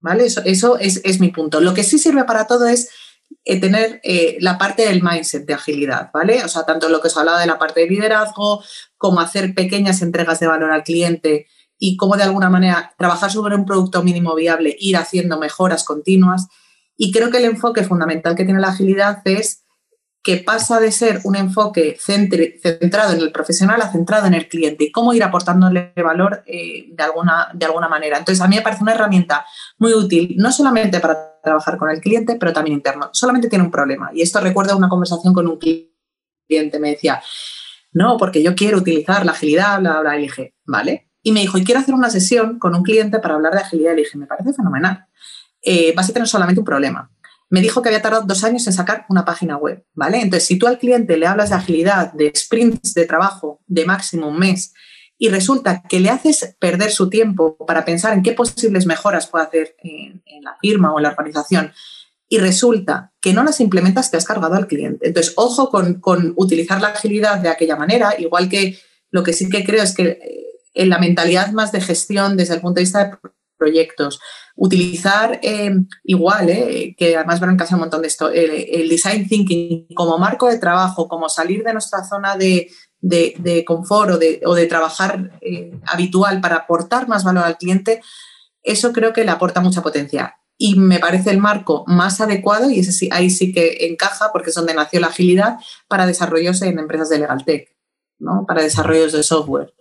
¿Vale? Eso, eso es, es mi punto. Lo que sí sirve para todo es tener la parte del mindset de agilidad, ¿vale? O sea, tanto lo que os hablaba de la parte de liderazgo, como hacer pequeñas entregas de valor al cliente y cómo de alguna manera trabajar sobre un producto mínimo viable, ir haciendo mejoras continuas. Y creo que el enfoque fundamental que tiene la agilidad es que pasa de ser un enfoque centrado en el profesional a centrado en el cliente y cómo ir aportándole valor eh, de, alguna, de alguna manera. Entonces, a mí me parece una herramienta muy útil, no solamente para trabajar con el cliente, pero también interno. Solamente tiene un problema. Y esto recuerda una conversación con un cliente. Me decía, no, porque yo quiero utilizar la agilidad, bla, bla, bla. Y dije, vale. Y me dijo, y quiero hacer una sesión con un cliente para hablar de agilidad. Y dije, me parece fenomenal. Eh, vas a tener solamente un problema me dijo que había tardado dos años en sacar una página web, ¿vale? Entonces, si tú al cliente le hablas de agilidad, de sprints de trabajo de máximo un mes, y resulta que le haces perder su tiempo para pensar en qué posibles mejoras puede hacer en, la firma o en la organización, y resulta que no las implementas, te has cargado al cliente. Entonces, ojo con, con utilizar la agilidad de aquella manera, igual que lo que sí que creo es que eh, en la mentalidad más de gestión desde el punto de vista de proyectos. Utilizar eh, igual, eh, que además van en casa un montón de esto, el, design thinking como marco de trabajo, como salir de nuestra zona de, confort o de, trabajar eh, habitual para aportar más valor al cliente, eso creo que le aporta mucha potencia. Y me parece el marco más adecuado, y ese ahí sí que encaja, porque es donde nació la agilidad, para desarrollos en empresas de legal tech, ¿no? para desarrollos de software.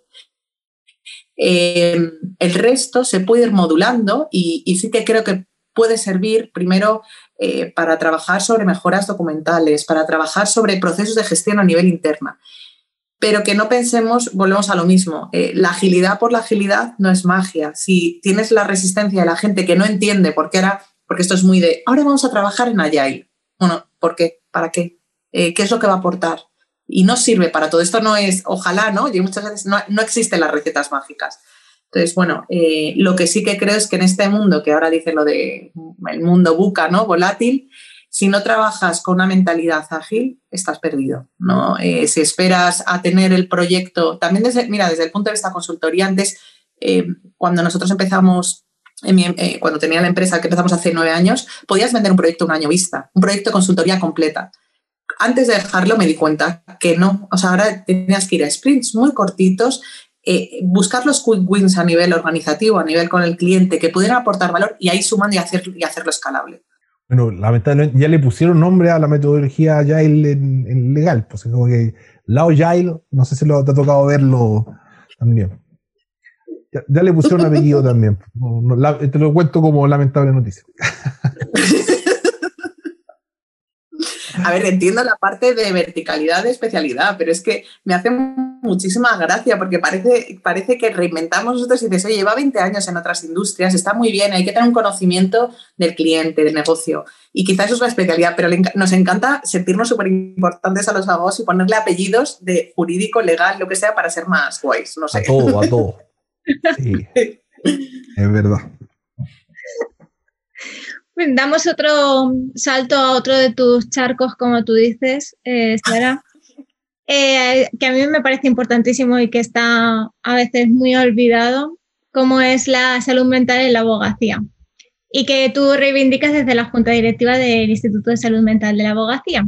Eh, el resto se puede ir modulando y, sí que creo que puede servir primero eh, para trabajar sobre mejoras documentales, para trabajar sobre procesos de gestión a nivel interna. Pero que no pensemos, volvemos a lo mismo, eh, la agilidad por la agilidad no es magia. Si tienes la resistencia de la gente que no entiende por qué era, porque esto es muy de, ahora vamos a trabajar en Agile. Bueno, ¿por qué? ¿Para qué? ¿Qué es lo que va a aportar? y no sirve para todo. Esto no es, ojalá, ¿no? Y muchas veces no, existen las recetas mágicas. Entonces, bueno, eh, lo que sí que creo es que en este mundo, que ahora dice lo de el mundo buca, ¿no? Volátil, si no trabajas con una mentalidad ágil, estás perdido, ¿no? Eh, si esperas a tener el proyecto, también desde, mira, desde el punto de vista consultoría, antes, eh, cuando nosotros empezamos cuando tenía la empresa que empezamos hace nueve años, podías vender un proyecto un año vista, un proyecto de consultoría completa antes de dejarlo me di cuenta que no. O sea, ahora tenías que ir a sprints muy cortitos, eh, buscar los quick wins a nivel organizativo, a nivel con el cliente, que pudieran aportar valor y ahí suman y, hacer, y hacerlo escalable. Bueno, lamentablemente ya le pusieron nombre a la metodología Agile en, legal, pues como que Lao Agile, no sé si lo, te ha tocado verlo también. Ya, le pusieron apellido también. te lo cuento como lamentable noticia. A ver, entiendo la parte de verticalidad de especialidad, pero es que me hace muchísima gracia porque parece, parece que reinventamos nosotros y dices, oye, lleva 20 años en otras industrias, está muy bien, hay que tener un conocimiento del cliente, del negocio. Y quizás eso es la especialidad, pero nos encanta sentirnos súper importantes a los abogados y ponerle apellidos de jurídico, legal, lo que sea, para ser más guays. No sé. A todo, a todo. Sí, es verdad. Damos otro salto a otro de tus charcos, como tú dices, eh, Sara, eh, que a mí me parece importantísimo y que está a veces muy olvidado, como es la salud mental en la abogacía. Y que tú reivindicas desde la Junta Directiva del Instituto de Salud Mental de la Abogacía.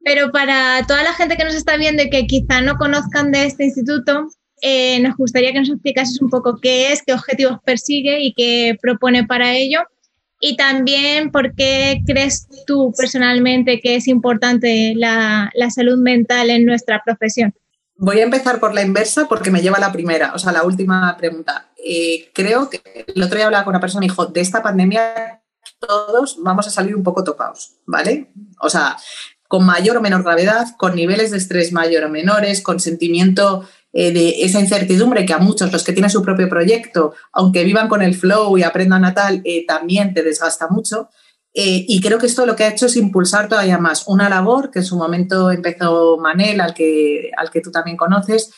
Pero para toda la gente que nos está viendo y que quizá no conozcan de este instituto, eh, nos gustaría que nos explicases un poco qué es, qué objetivos persigue y qué propone para ello y también, ¿por qué crees tú personalmente que es importante la, salud mental en nuestra profesión? Voy a empezar por la inversa porque me lleva a la primera, o sea, la última pregunta. Eh, creo que el otro día hablaba con una persona y dijo, de esta pandemia todos vamos a salir un poco tocados, ¿vale? O sea, con mayor o menor gravedad, con niveles de estrés mayor o menores, con sentimiento eh, de esa incertidumbre que a muchos, los que tienen su propio proyecto, aunque vivan con el flow y aprendan a tal, eh, también te desgasta mucho. Eh, y creo que esto lo que ha hecho es impulsar todavía más una labor que en su momento empezó Manel, al que, al que tú también conoces,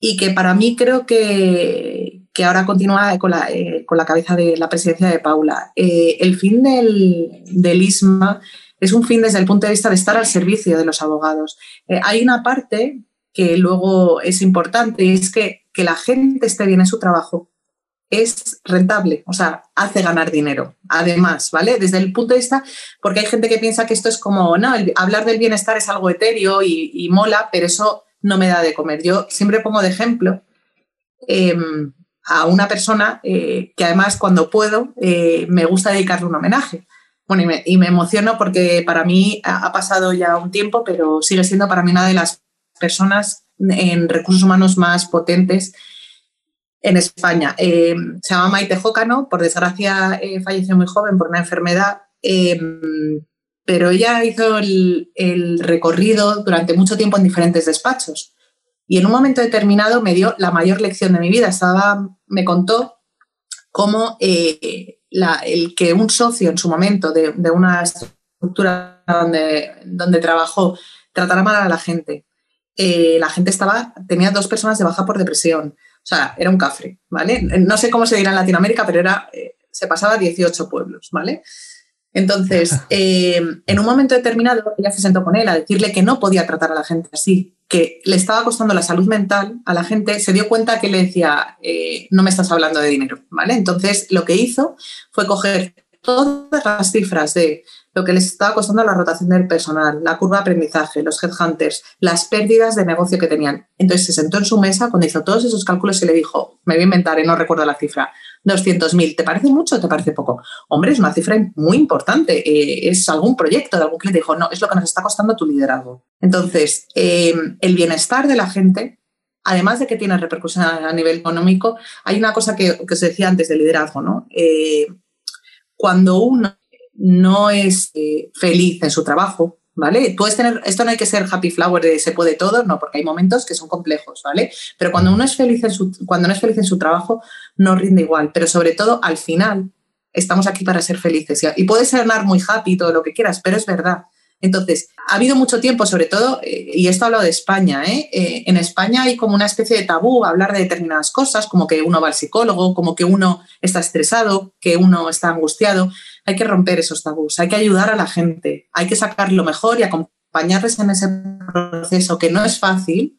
y que para mí creo que, que ahora continúa con la, con la, cabeza de la presidencia de Paula. el fin del, del ISMA es un fin desde el punto de vista de estar al servicio de los abogados. Eh, hay una parte que luego es importante y es que, que la gente esté bien en su trabajo es rentable, o sea, hace ganar dinero. Además, ¿vale? Desde el punto de vista, porque hay gente que piensa que esto es como, no, hablar del bienestar es algo etéreo y, mola, pero eso no me da de comer. Yo siempre pongo de ejemplo em, a una persona eh, que además cuando puedo eh, me gusta dedicarle un homenaje. Bueno, y me, emociono porque para mí ha, pasado ya un tiempo, pero sigue siendo para mí una de las personas en recursos humanos más potentes en España. Eh, se llama Maite Jócano, por desgracia eh, falleció muy joven por una enfermedad, eh, pero ella hizo el, el, recorrido durante mucho tiempo en diferentes despachos. Y en un momento determinado me dio la mayor lección de mi vida. Estaba, me contó cómo el que un socio en su momento de, una estructura donde, donde, trabajó tratara mal a la gente. Eh, la gente estaba, tenía dos personas de baja por depresión. O sea, era un cafre, ¿vale? No sé cómo se dirá en Latinoamérica, pero era, eh, se pasaba 18 pueblos, ¿vale? Entonces, eh, en un momento determinado, ella se sentó con él a decirle que no podía tratar a la gente así, que le estaba costando la salud mental a la gente, se dio cuenta que le decía, eh, no me estás hablando de dinero, ¿vale? Entonces, lo que hizo fue coger todas las cifras de lo que les estaba costando la rotación del personal, la curva de aprendizaje, los headhunters, las pérdidas de negocio que tenían. Entonces se sentó en su mesa cuando hizo todos esos cálculos y le dijo, me voy a inventar, y no recuerdo la cifra, 200.000, ¿te parece mucho o te parece poco? Hombre, es una cifra muy importante, eh, es algún proyecto de algún cliente. Dijo, no, es lo que nos está costando tu liderazgo. Entonces, eh, el bienestar de la gente, además de que tiene repercusión a, nivel económico, hay una cosa que, que se decía antes del liderazgo, ¿no? Eh, cuando uno no es feliz en su trabajo, ¿vale? Puedes tener, esto no hay que ser happy flower de se puede todo, no, porque hay momentos que son complejos, ¿vale? Pero cuando uno es feliz en su, cuando no es feliz en su trabajo, no rinde igual. Pero sobre todo, al final, estamos aquí para ser felices. Y puedes sonar muy happy, todo lo que quieras, pero es verdad. Entonces, ha habido mucho tiempo, sobre todo, eh, y esto hablo de España, ¿eh? ¿eh? en España hay como una especie de tabú hablar de determinadas cosas, como que uno va al psicólogo, como que uno está estresado, que uno está angustiado. Hay que romper esos tabús, hay que ayudar a la gente, hay que sacar lo mejor y acompañarles en ese proceso que no es fácil.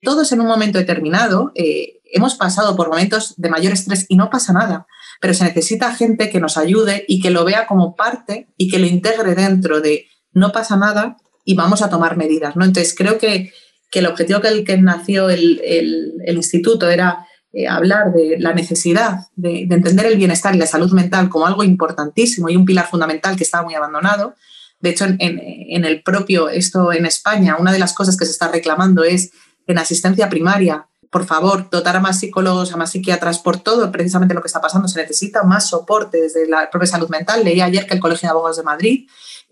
Todos en un momento determinado eh, hemos pasado por momentos de mayor estrés y no pasa nada, pero se necesita gente que nos ayude y que lo vea como parte y que lo integre dentro de no pasa nada y vamos a tomar medidas. ¿no? Entonces creo que, el objetivo que el que nació el, el instituto era eh, hablar de la necesidad de, entender el bienestar y la salud mental como algo importantísimo y un pilar fundamental que estaba muy abandonado. De hecho, en, el propio, esto en España, una de las cosas que se está reclamando es en asistencia primaria, por favor, dotar a más psicólogos, a más psiquiatras, por todo precisamente lo que está pasando. Se necesita más soporte desde la propia salud mental. Leí ayer que el Colegio de Abogados de Madrid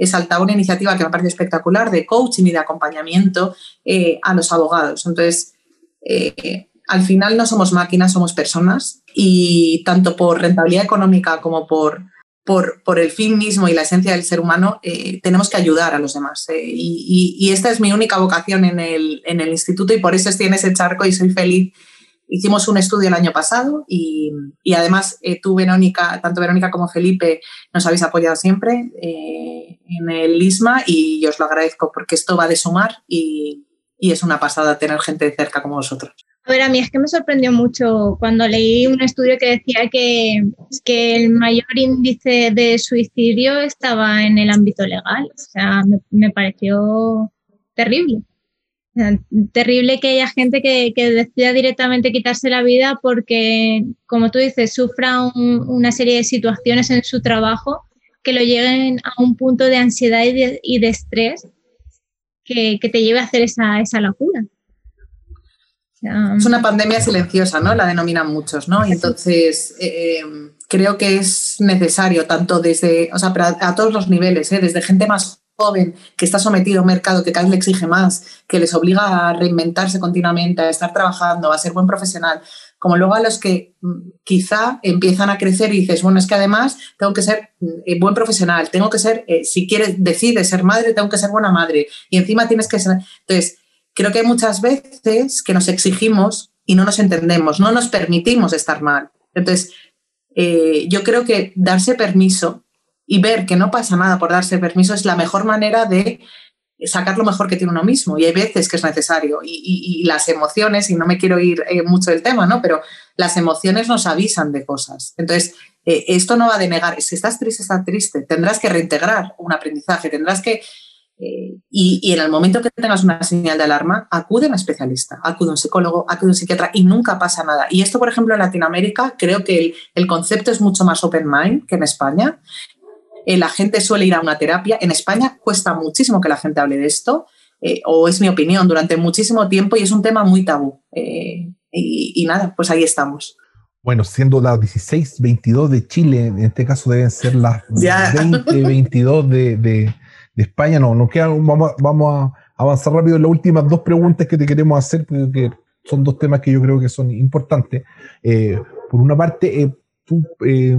saltado una iniciativa que me parece espectacular de coaching y de acompañamiento eh, a los abogados. Entonces, eh, al final no somos máquinas, somos personas y tanto por rentabilidad económica como por, por, el fin mismo y la esencia del ser humano, eh, tenemos que ayudar a los demás. Eh, y, esta es mi única vocación en el, en el, instituto y por eso estoy en ese charco y soy feliz. Hicimos un estudio el año pasado y, además eh, tú, Verónica, tanto Verónica como Felipe, nos habéis apoyado siempre en el ISMA y yo os lo agradezco porque esto va de sumar y, y es una pasada tener gente de cerca como vosotros. A ver, a mí es que me sorprendió mucho cuando leí un estudio que decía que, que el mayor índice de suicidio estaba en el ámbito legal. O sea, me, pareció terrible. terrible que haya gente que, que, decida directamente quitarse la vida porque, como tú dices, sufra una serie de situaciones en su trabajo que lo lleguen a un punto de ansiedad y de, y de estrés que, que, te lleve a hacer esa, esa locura. Es una pandemia silenciosa, ¿no? La denominan muchos, ¿no? Y entonces, eh, creo que es necesario, tanto desde, o sea, a todos los niveles, ¿eh? desde gente más joven que está sometido a un mercado que cada vez le exige más, que les obliga a reinventarse continuamente, a estar trabajando, a ser buen profesional, como luego a los que mm, quizá empiezan a crecer y dices, bueno, es que además tengo que ser mm, buen profesional, tengo que ser, eh, si quieres, decides ser madre, tengo que ser buena madre y encima tienes que ser... Entonces, creo que hay muchas veces que nos exigimos y no nos entendemos, no nos permitimos estar mal. Entonces, eh, yo creo que darse permiso y ver que no pasa nada por darse permiso es la mejor manera de sacar lo mejor que tiene uno mismo. Y hay veces que es necesario. Y, las emociones, y no me quiero ir eh, mucho del tema, ¿no? Pero las emociones nos avisan de cosas. Entonces, eh, esto no va a denegar. Si estás triste, estás triste. Tendrás que reintegrar un aprendizaje, tendrás que eh, y, en el momento que tengas una señal de alarma, acude a un especialista, acude a un psicólogo, acude a un psiquiatra y nunca pasa nada. Y esto, por ejemplo, en Latinoamérica, creo que el, concepto es mucho más open mind que en España. Eh, la gente suele ir a una terapia. En España cuesta muchísimo que la gente hable de esto, eh, o es mi opinión, durante muchísimo tiempo y es un tema muy tabú. Y, nada, pues ahí estamos. Bueno, siendo las 16, 22 de Chile, en este caso deben ser las 20, 22 de de España. No, no queda, vamos, vamos a avanzar rápido en las últimas dos preguntas que te queremos hacer, porque son dos temas que yo creo que son importantes. Eh, por una parte, eh, eh,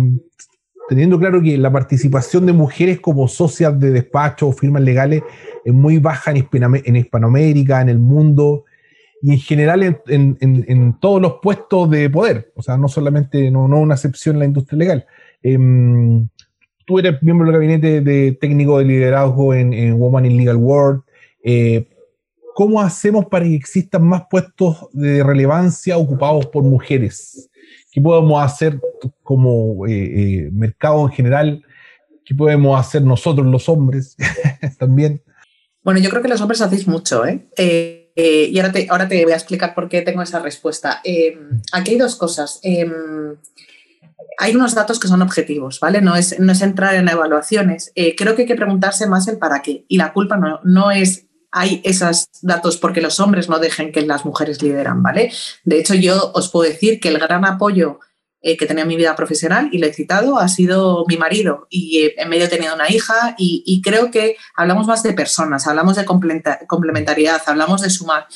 teniendo claro que la participación de mujeres como socias de despacho o firmas legales es muy baja en, Hispanoamérica, en el mundo y en general en, en, todos los puestos de poder, o sea, no solamente, no, no una excepción en la industria legal. Em, tú eres miembro del gabinete de técnico de liderazgo en, Woman in Legal World. Eh, ¿Cómo hacemos para que existan más puestos de relevancia ocupados por mujeres? ¿Qué podemos hacer como eh, eh, mercado en general? ¿Qué podemos hacer nosotros los hombres también? Bueno, yo creo que los hombres hacéis mucho, ¿eh? y ahora te, ahora te voy a explicar por qué tengo esa respuesta. aquí hay dos cosas hay unos datos que son objetivos, ¿vale? No es, no es entrar en evaluaciones. Eh, creo que hay que preguntarse más el para qué. Y la culpa no, no es hay esos datos porque los hombres no dejen que las mujeres lideran, ¿vale? De hecho, yo os puedo decir que el gran apoyo eh, que tenía en mi vida profesional, y lo he citado, ha sido mi marido. Y eh, en medio he tenido una hija y, y, creo que hablamos más de personas, hablamos de complementariedad, hablamos de sumar.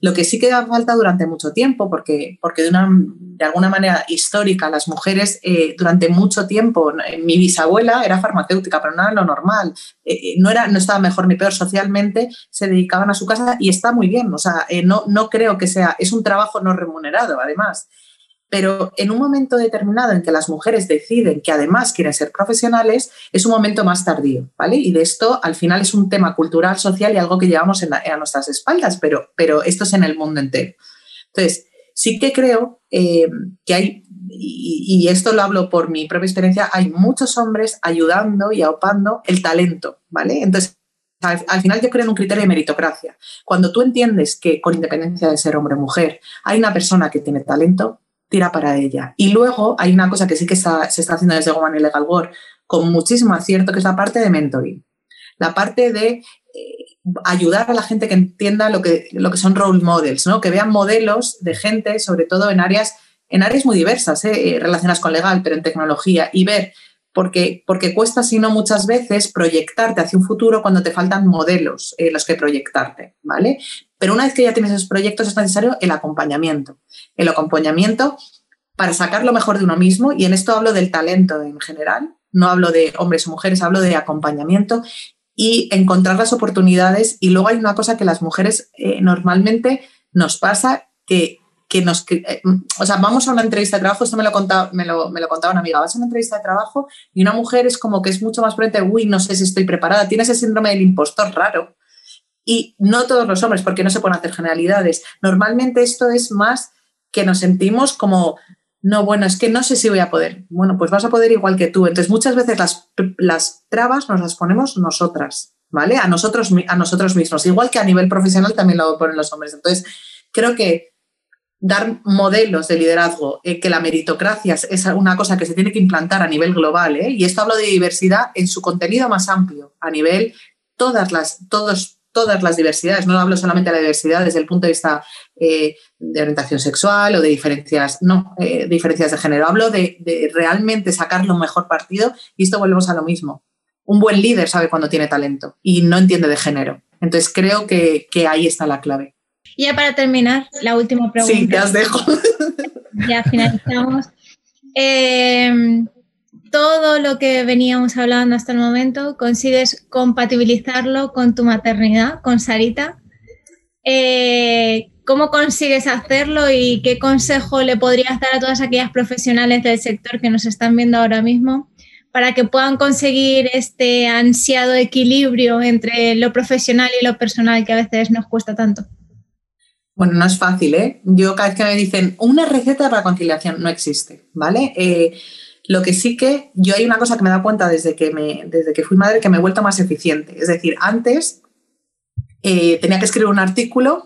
Lo que sí queda falta durante mucho tiempo, porque, porque de, una, de alguna manera histórica las mujeres eh, durante mucho tiempo, mi bisabuela era farmacéutica, pero no era lo normal, eh, eh, no, era, no estaba mejor ni peor socialmente, se dedicaban a su casa y está muy bien, o sea, no, no creo que sea, es un trabajo no remunerado además. Pero en un momento determinado en que las mujeres deciden que además quieren ser profesionales, es un momento más tardío, ¿vale? Y de esto al final es un tema cultural, social y algo que llevamos a nuestras espaldas, pero, pero esto es en el mundo entero. Entonces, sí que creo eh, que hay, y, esto lo hablo por mi propia experiencia, hay muchos hombres ayudando y aupando el talento, ¿vale? Entonces, al, al, final yo creo en un criterio de meritocracia. Cuando tú entiendes que con independencia de ser hombre o mujer, hay una persona que tiene talento, tira para ella. Y luego hay una cosa que sí que se está haciendo desde Woman Legal World con muchísimo acierto, que es la parte de mentoring. La parte de eh, ayudar a la gente que entienda lo que, lo que son role models, ¿no? que vean modelos de gente, sobre todo en áreas, en áreas muy diversas, ¿eh? Eh, relacionadas con legal, pero en tecnología, y ver porque, porque cuesta, si no muchas veces, proyectarte hacia un futuro cuando te faltan modelos en los que proyectarte, ¿vale? Pero una vez que ya tienes esos proyectos es necesario el acompañamiento. El acompañamiento para sacar lo mejor de uno mismo, y en esto hablo del talento en general, no hablo de hombres o mujeres, hablo de acompañamiento y encontrar las oportunidades. Y luego hay una cosa que las mujeres eh, normalmente nos pasa que que nos... Eh, o sea, vamos a una entrevista de trabajo, esto me lo, contaba, me, lo, me lo contaba una amiga, vas a una entrevista de trabajo y una mujer es como que es mucho más prudente, uy, no sé si estoy preparada, tiene ese síndrome del impostor raro. Y no todos los hombres, porque no se pueden hacer generalidades. Normalmente esto es más que nos sentimos como, no, bueno, es que no sé si voy a poder. Bueno, pues vas a poder igual que tú. Entonces, muchas veces las, las trabas nos las ponemos nosotras, ¿vale? A nosotros, a nosotros mismos. Igual que a nivel profesional también lo ponen los hombres. Entonces, creo que dar modelos de liderazgo, eh, que la meritocracia es una cosa que se tiene que implantar a nivel global, ¿eh? y esto hablo de diversidad en su contenido más amplio, a nivel todas las, todos, todas las diversidades, no hablo solamente de la diversidad desde el punto de vista eh, de orientación sexual o de diferencias, no, diferencias de género, hablo de, de realmente sacar lo mejor partido y esto volvemos a lo mismo. Un buen líder sabe cuando tiene talento y no entiende de género. Entonces creo que, que ahí está la clave. Y ya para terminar, la última pregunta. Sí, te os dejo. Ya finalizamos. Eh, todo lo que veníamos hablando hasta el momento, consigues compatibilizarlo con tu maternidad, con Sarita. Eh, ¿Cómo consigues hacerlo y qué consejo le podrías dar a todas aquellas profesionales del sector que nos están viendo ahora mismo para que puedan conseguir este ansiado equilibrio entre lo profesional y lo personal que a veces nos cuesta tanto? Bueno, no es fácil, ¿eh? Yo cada vez que me dicen una receta para conciliación, no existe, ¿vale? Eh, lo que sí que yo hay una cosa que me dado cuenta desde que, me, desde que fui madre que me he vuelto más eficiente. Es decir, antes eh, tenía que escribir un artículo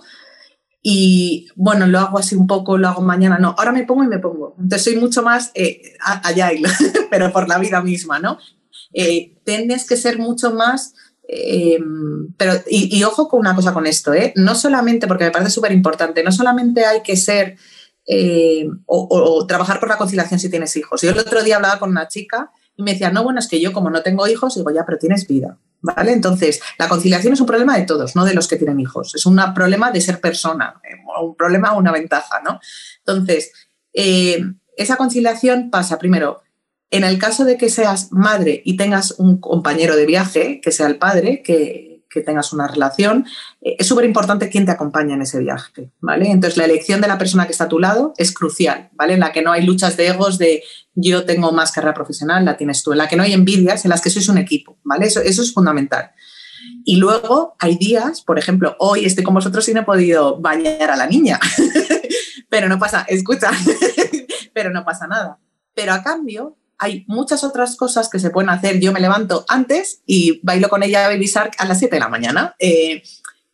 y bueno, lo hago así un poco, lo hago mañana, no, ahora me pongo y me pongo. Entonces soy mucho más eh, pero por la vida misma, ¿no? Eh, tienes que ser mucho más Em, pero, y, ojo con una cosa con esto, ¿eh? no solamente, porque me parece súper importante, no solamente hay que ser eh, o, trabajar por la conciliación si tienes hijos. Yo el otro día hablaba con una chica y me decía, no, bueno, es que yo como no tengo hijos, digo, ya, pero tienes vida. ¿Vale? Entonces, la conciliación es un problema de todos, no de los que tienen hijos. Es un problema de ser persona, eh, un problema o una ventaja, ¿no? Entonces, esa conciliación pasa primero en el caso de que seas madre y tengas un compañero de viaje, que sea el padre, que, tengas una relación, eh, es súper importante quién te acompaña en ese viaje, ¿vale? Entonces, la elección de la persona que está a tu lado es crucial, ¿vale? En la que no hay luchas de egos de yo tengo más carrera profesional, la tienes tú, en la que no hay envidias, en las que sois un equipo, ¿vale? Eso, eso es fundamental. Y luego hay días, por ejemplo, hoy estoy con vosotros y no he podido bañar a la niña, pero no pasa, escucha, pero no pasa nada. Pero a cambio, hay muchas otras cosas que se pueden hacer. Yo me levanto antes y bailo con ella Baby Shark a las 7 de la mañana. Eh,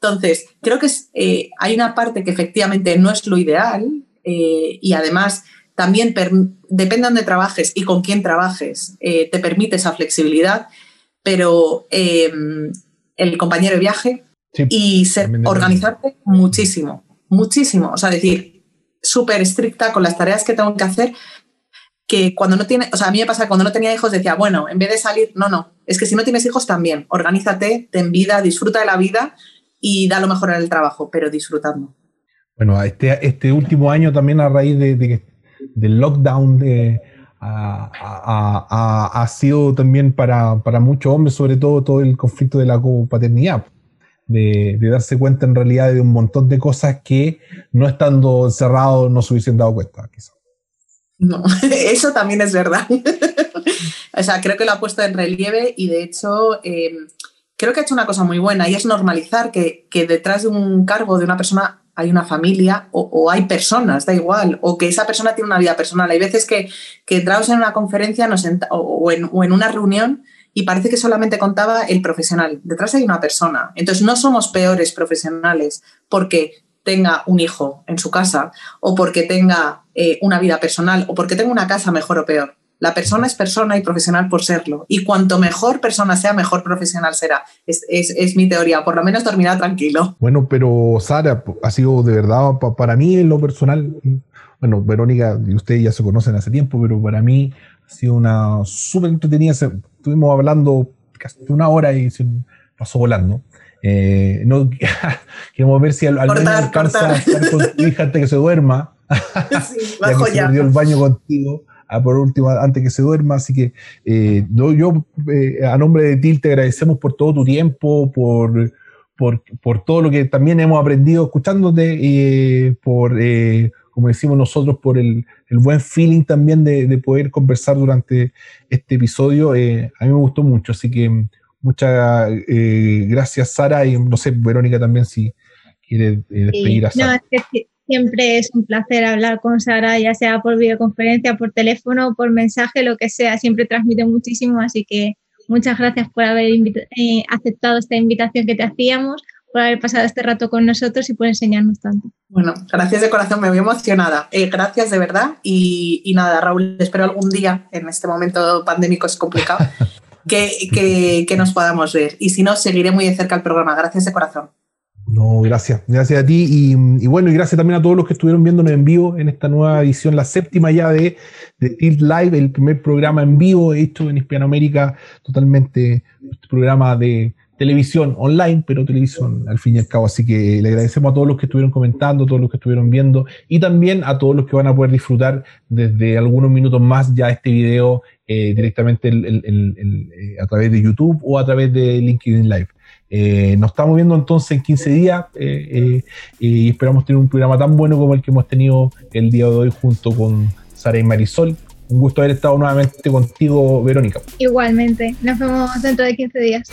entonces, creo que eh, hay una parte que efectivamente no es lo ideal eh, y además también depende de dónde trabajes y con quién trabajes, te permite esa flexibilidad, pero el compañero de viaje y ser, organizarte muchísimo, muchísimo. O sea, decir, súper estricta con las tareas que tengo que hacer, que cuando no tiene, o sea, a mí me pasa cuando no tenía hijos decía, bueno, en vez de salir, no, no, es que si no tienes hijos también, organízate, ten vida, disfruta de la vida y da lo mejor en el trabajo, pero disfrutando. Bueno, este, este último año también a raíz de, del lockdown de, ha sido también para, para, muchos hombres, sobre todo todo el conflicto de la copaternidad, de, de, darse cuenta en realidad de un montón de cosas que no estando encerrados no se hubiesen dado cuenta, quizás. No, eso también es verdad. o sea, creo que lo ha puesto en relieve y de hecho em, creo que ha hecho una cosa muy buena y es normalizar que, detrás de un cargo de una persona hay una familia o, hay personas, da igual, o que esa persona tiene una vida personal. Hay veces que, que entramos en una conferencia o, en, o en una reunión y parece que solamente contaba el profesional. Detrás hay una persona. Entonces no somos peores profesionales porque tenga un hijo en su casa o porque tenga eh, una vida personal o porque tenga una casa mejor o peor. La persona es persona y profesional por serlo. Y cuanto mejor persona sea, mejor profesional será. Es, mi teoría. Por lo menos dormirá tranquilo. Bueno, pero Sara, ha sido de verdad para mí en lo personal. Bueno, Verónica y ustedes ya se conocen hace tiempo, pero para mí ha sido una súper entretenida. Estuvimos hablando casi una hora y se pasó volando. Eh, no, queremos ver si al, menos alcanza a estar con que se duerma. Sí, ya que se perdió el baño contigo. Ah, por último, antes que se duerma. Así que eh, yo, eh, a nombre de TIL, te agradecemos por todo tu tiempo, por, por, por todo lo que también hemos aprendido escuchándote y por, como decimos nosotros, por el, el buen feeling también de, de, poder conversar durante este episodio. a mí me gustó mucho, así que Muchas eh, gracias, Sara, y no sé, Verónica también, si quiere eh, despedir a Sara. No, es que siempre es un placer hablar con Sara, ya sea por videoconferencia, por teléfono, por mensaje, lo que sea, siempre transmite muchísimo, así que muchas gracias por haber eh, aceptado esta invitación que te hacíamos, por haber pasado este rato con nosotros y por enseñarnos tanto. Bueno, gracias de corazón, me voy emocionada. gracias de verdad y, y, nada, Raúl, espero algún día, en este momento pandémico es complicado, que, que, nos podamos ver. Y si no, seguiré muy de cerca el programa. Gracias de corazón. No, gracias. Gracias a ti. Y, bueno, y gracias también a todos los que estuvieron viéndonos en vivo en esta nueva edición, la séptima ya de, de Tilt Live, el primer programa en vivo hecho en Hispanoamérica, totalmente programa de televisión online, pero televisión al fin y al cabo. Así que le agradecemos a todos los que estuvieron comentando, todos los que estuvieron viendo y también a todos los que van a poder disfrutar desde algunos minutos más ya este video eh, directamente eh, a través de YouTube o a través de LinkedIn Live. Eh, nos estamos viendo entonces en 15 días y esperamos tener un programa tan bueno como el que hemos tenido el día de hoy junto con Sara y Marisol. Un gusto haber estado nuevamente contigo, Verónica. Igualmente, nos vemos dentro de 15 días.